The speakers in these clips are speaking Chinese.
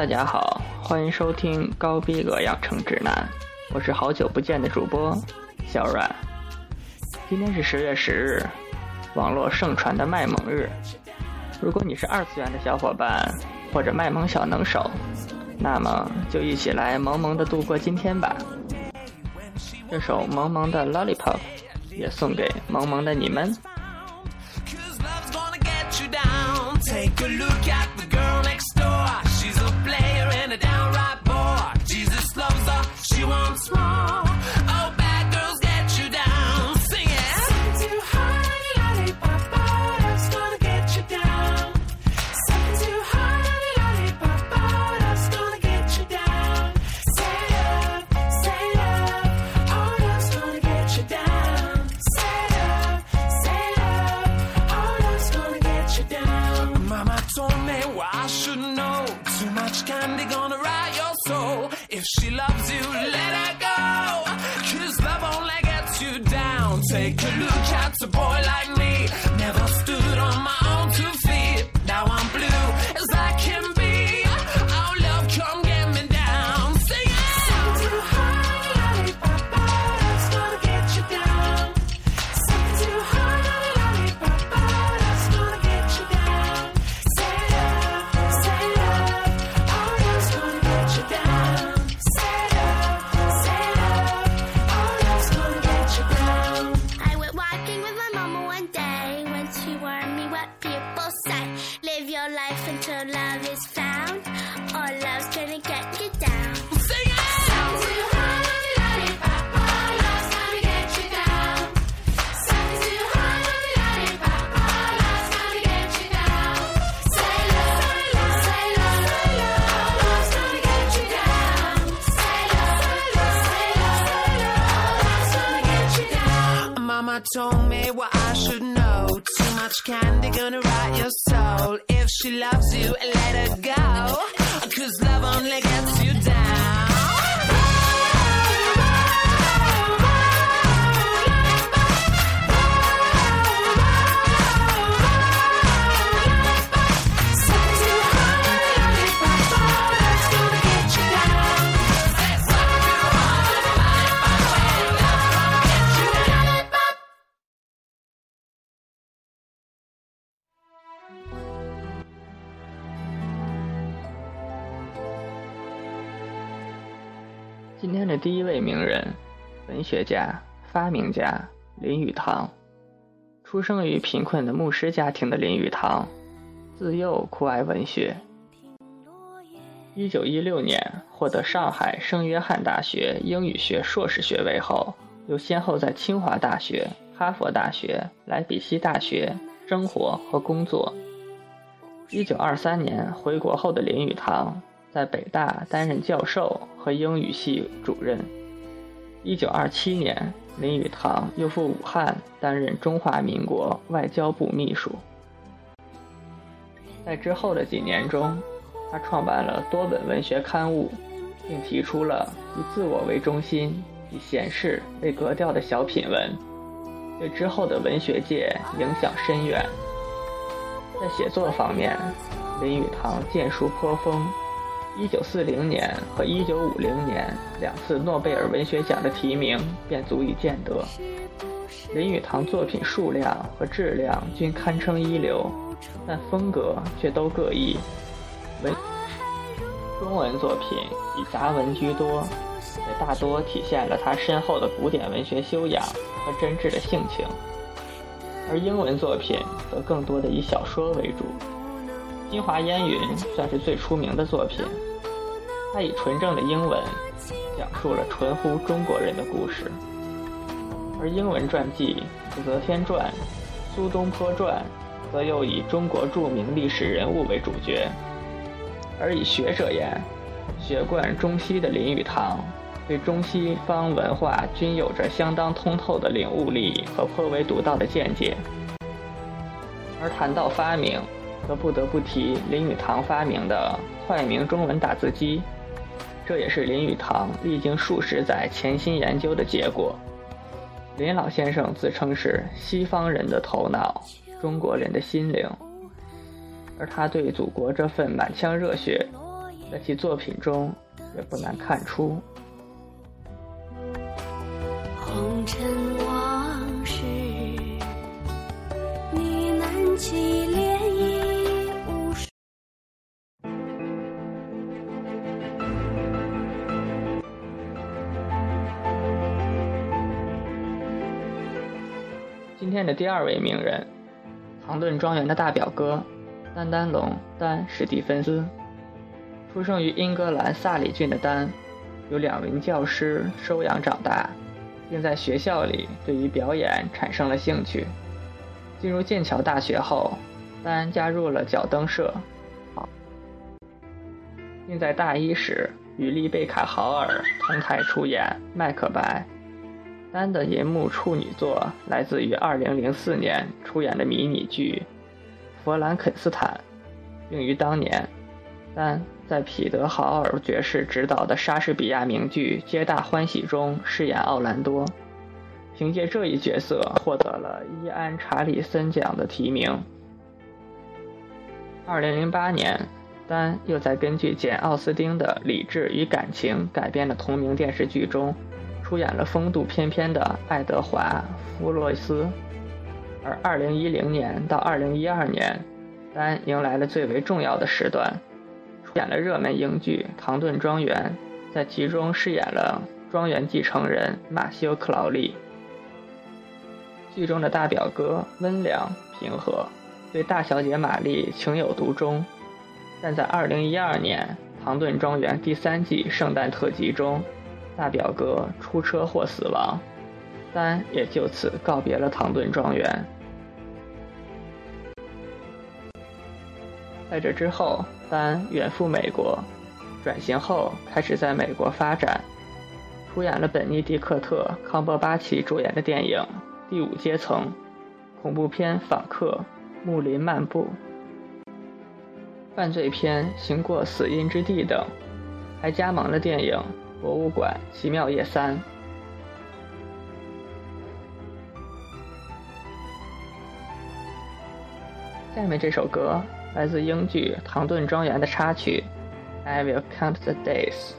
大家好，欢迎收听高逼格养成指南，我是好久不见的主播小阮。今天是十月十日，网络盛传的卖萌日。如果你是二次元的小伙伴或者卖萌小能手，那么就一起来萌萌的度过今天吧。这首萌萌的《Lollipop》也送给萌萌的你们。Told me what I should know. Too much candy gonna rot your soul. If she loves you, let her go. Cause love only gets you down. 今天的第一位名人，文学家、发明家林语堂。出生于贫困的牧师家庭的林语堂，自幼酷爱文学。一九一六年获得上海圣约翰大学英语学硕士学位后，又先后在清华大学、哈佛大学、莱比锡大学生活和工作。一九二三年回国后的林语堂。在北大担任教授和英语系主任。一九二七年，林语堂又赴武汉担任中华民国外交部秘书。在之后的几年中，他创办了多本文学刊物，并提出了以自我为中心、以闲适为格调的小品文，对之后的文学界影响深远。在写作方面，林语堂建树颇丰。一九四零年和一九五零年两次诺贝尔文学奖的提名便足以见得。林语堂作品数量和质量均堪称一流，但风格却都各异。文中文作品以杂文居多，也大多体现了他深厚的古典文学修养和真挚的性情；而英文作品则更多的以小说为主。《京华烟云》算是最出名的作品，它以纯正的英文讲述了纯乎中国人的故事；而英文传记《武则天传》《苏东坡传》则又以中国著名历史人物为主角。而以学者言，学贯中西的林语堂，对中西方文化均有着相当通透的领悟力和颇为独到的见解。而谈到发明，则不得不提林语堂发明的快明中文打字机，这也是林语堂历经数十载潜心研究的结果。林老先生自称是西方人的头脑，中国人的心灵，而他对祖国这份满腔热血，在其作品中也不难看出。红尘的第二位名人，唐顿庄园的大表哥，丹丹龙丹史蒂芬斯，出生于英格兰萨里郡的丹，由两名教师收养长大，并在学校里对于表演产生了兴趣。进入剑桥大学后，丹加入了脚蹬社，并在大一时与丽贝卡·豪尔同台出演《麦克白》。丹的银幕处女作来自于2004年出演的迷你剧《弗兰肯斯坦》，并于当年，丹在彼得·豪尔爵士执导的莎士比亚名剧《皆大欢喜》中饰演奥兰多，凭借这一角色获得了伊安·查理森奖的提名。2008年，丹又在根据简·奥斯汀的《理智与感情》改编的同名电视剧中。出演了风度翩翩的爱德华·弗洛斯，而2010年到2012年，丹迎来了最为重要的时段，出演了热门英剧《唐顿庄园》，在其中饰演了庄园继承人马修·克劳利。剧中的大表哥温良平和，对大小姐玛丽情有独钟，但在2012年《唐顿庄园》第三季圣诞特辑中。大表哥出车祸死亡，丹也就此告别了唐顿庄园。在这之后，丹远赴美国，转型后开始在美国发展，出演了本尼迪克特·康伯巴奇主演的电影《第五阶层》、恐怖片《访客》、《木林漫步》、犯罪片《行过死荫之地》等，还加盟了电影。博物馆奇妙夜三。下面这首歌来自英剧《唐顿庄园》的插曲《I Will Count the Days》。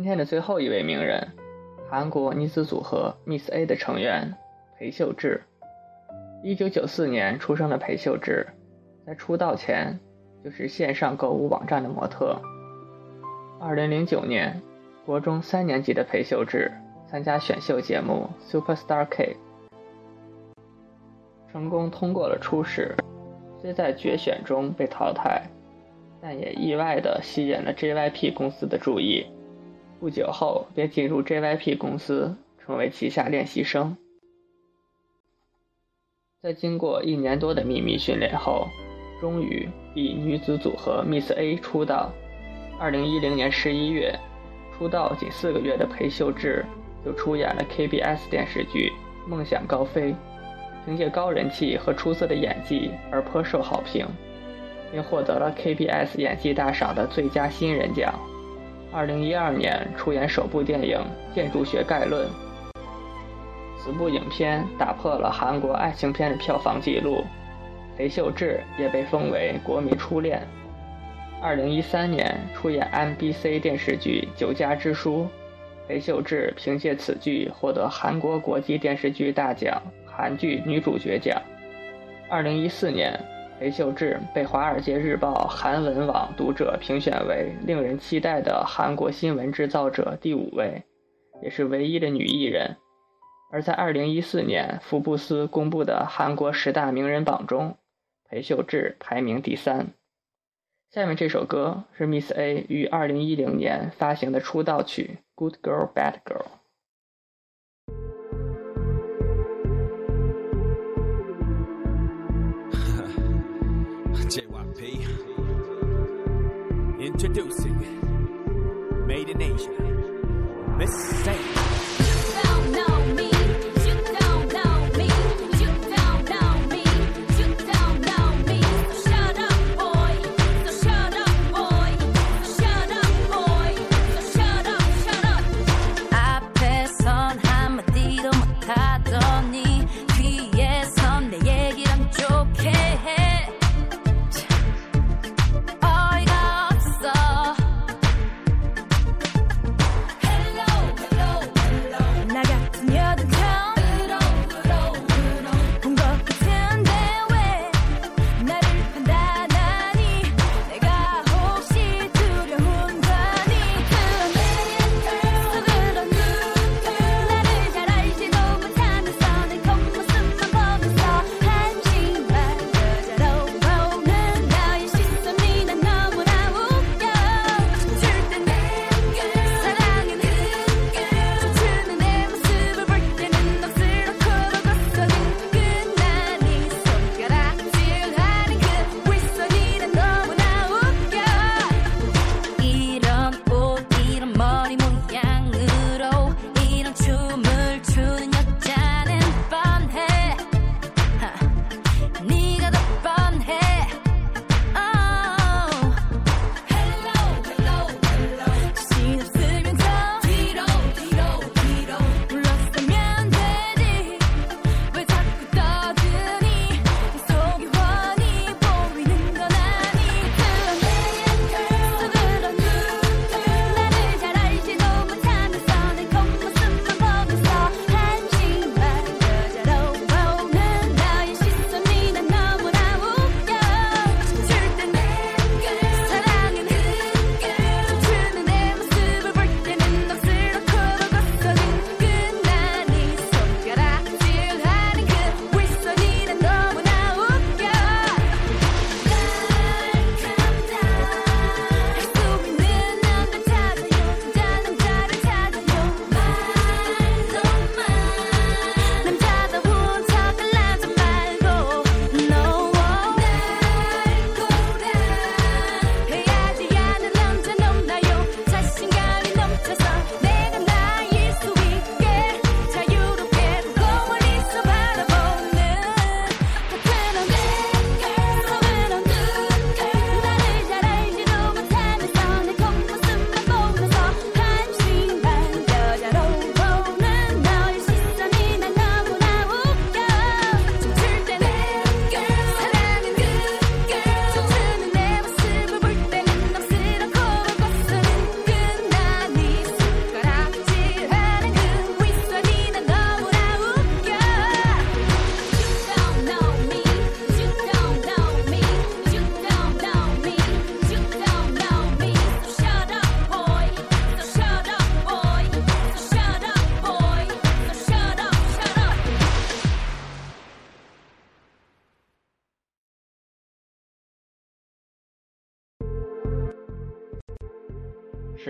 今天的最后一位名人，韩国女子组合 Miss A 的成员裴秀智。1994年出生的裴秀智，在出道前就是线上购物网站的模特。2009年，国中三年级的裴秀智参加选秀节目《Super Star K》，成功通过了初试，虽在决选中被淘汰，但也意外地吸引了 JYP 公司的注意。不久后，便进入 JYP 公司，成为旗下练习生。在经过一年多的秘密训练后，终于以女子组合 Miss A 出道。二零一零年十一月，出道仅四个月的裴秀智就出演了 KBS 电视剧《梦想高飞》，凭借高人气和出色的演技而颇受好评，并获得了 KBS 演技大赏的最佳新人奖。二零一二年出演首部电影《建筑学概论》，此部影片打破了韩国爱情片的票房纪录，裴秀智也被封为国民初恋。二零一三年出演 MBC 电视剧《酒家之书》，裴秀智凭借此剧获得韩国国际电视剧大奖韩剧女主角奖。二零一四年，裴秀智被《华尔街日报》韩文网读者评选为令人期待的韩国新闻制造者第五位，也是唯一的女艺人。而在二零一四年福布斯公布的韩国十大名人榜中，裴秀智排名第三。下面这首歌是 Miss A 于二零一零年发行的出道曲《Good Girl Bad Girl》。Introducing Made in Asia. Miss A.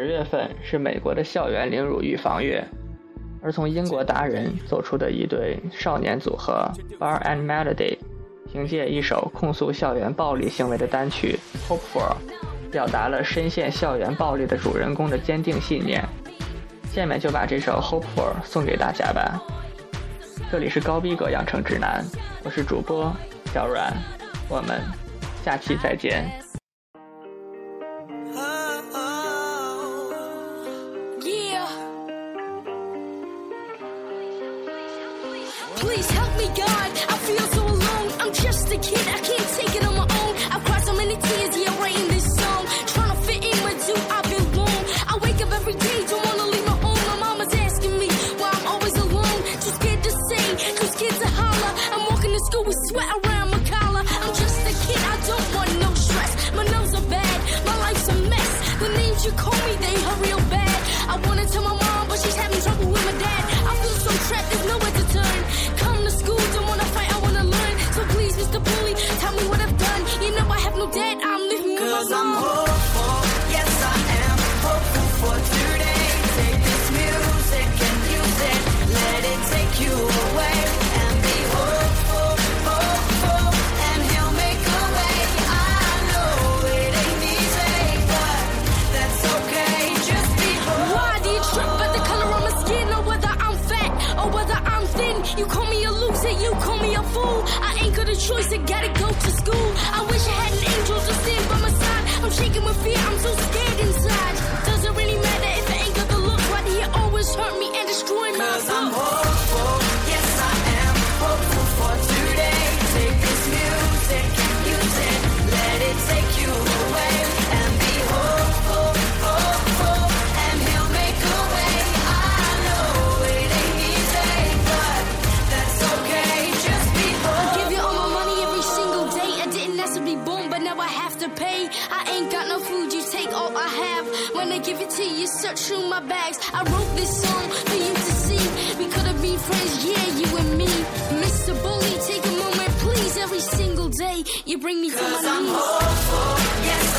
十月份是美国的校园凌辱预防月，而从英国达人走出的一对少年组合 Bar and Melody，凭借一首控诉校园暴力行为的单曲《Hope For》，表达了深陷校园暴力的主人公的坚定信念。下面就把这首《Hope For》送给大家吧。这里是高逼格养成指南，我是主播小阮，我们下期再见。Sweat around my collar. I'm just a kid, I don't want no stress. My nerves are bad, my life's a mess. The names you call me, they hurt real bad. I wanna tell my mom, but she's having trouble with my dad. I feel so trapped, there's nowhere to turn. Come to school, don't wanna fight, I wanna learn. So please, Mr. Bully, tell me what I've done. You know I have no debt, I'm living with my Cause I'm choice, I gotta go to school. To you, search through my bags. I wrote this song for you to see. We could have been friends, yeah, you and me. Mr. Bully, take a moment, please. Every single day, you bring me to my I'm knees. hopeful, yes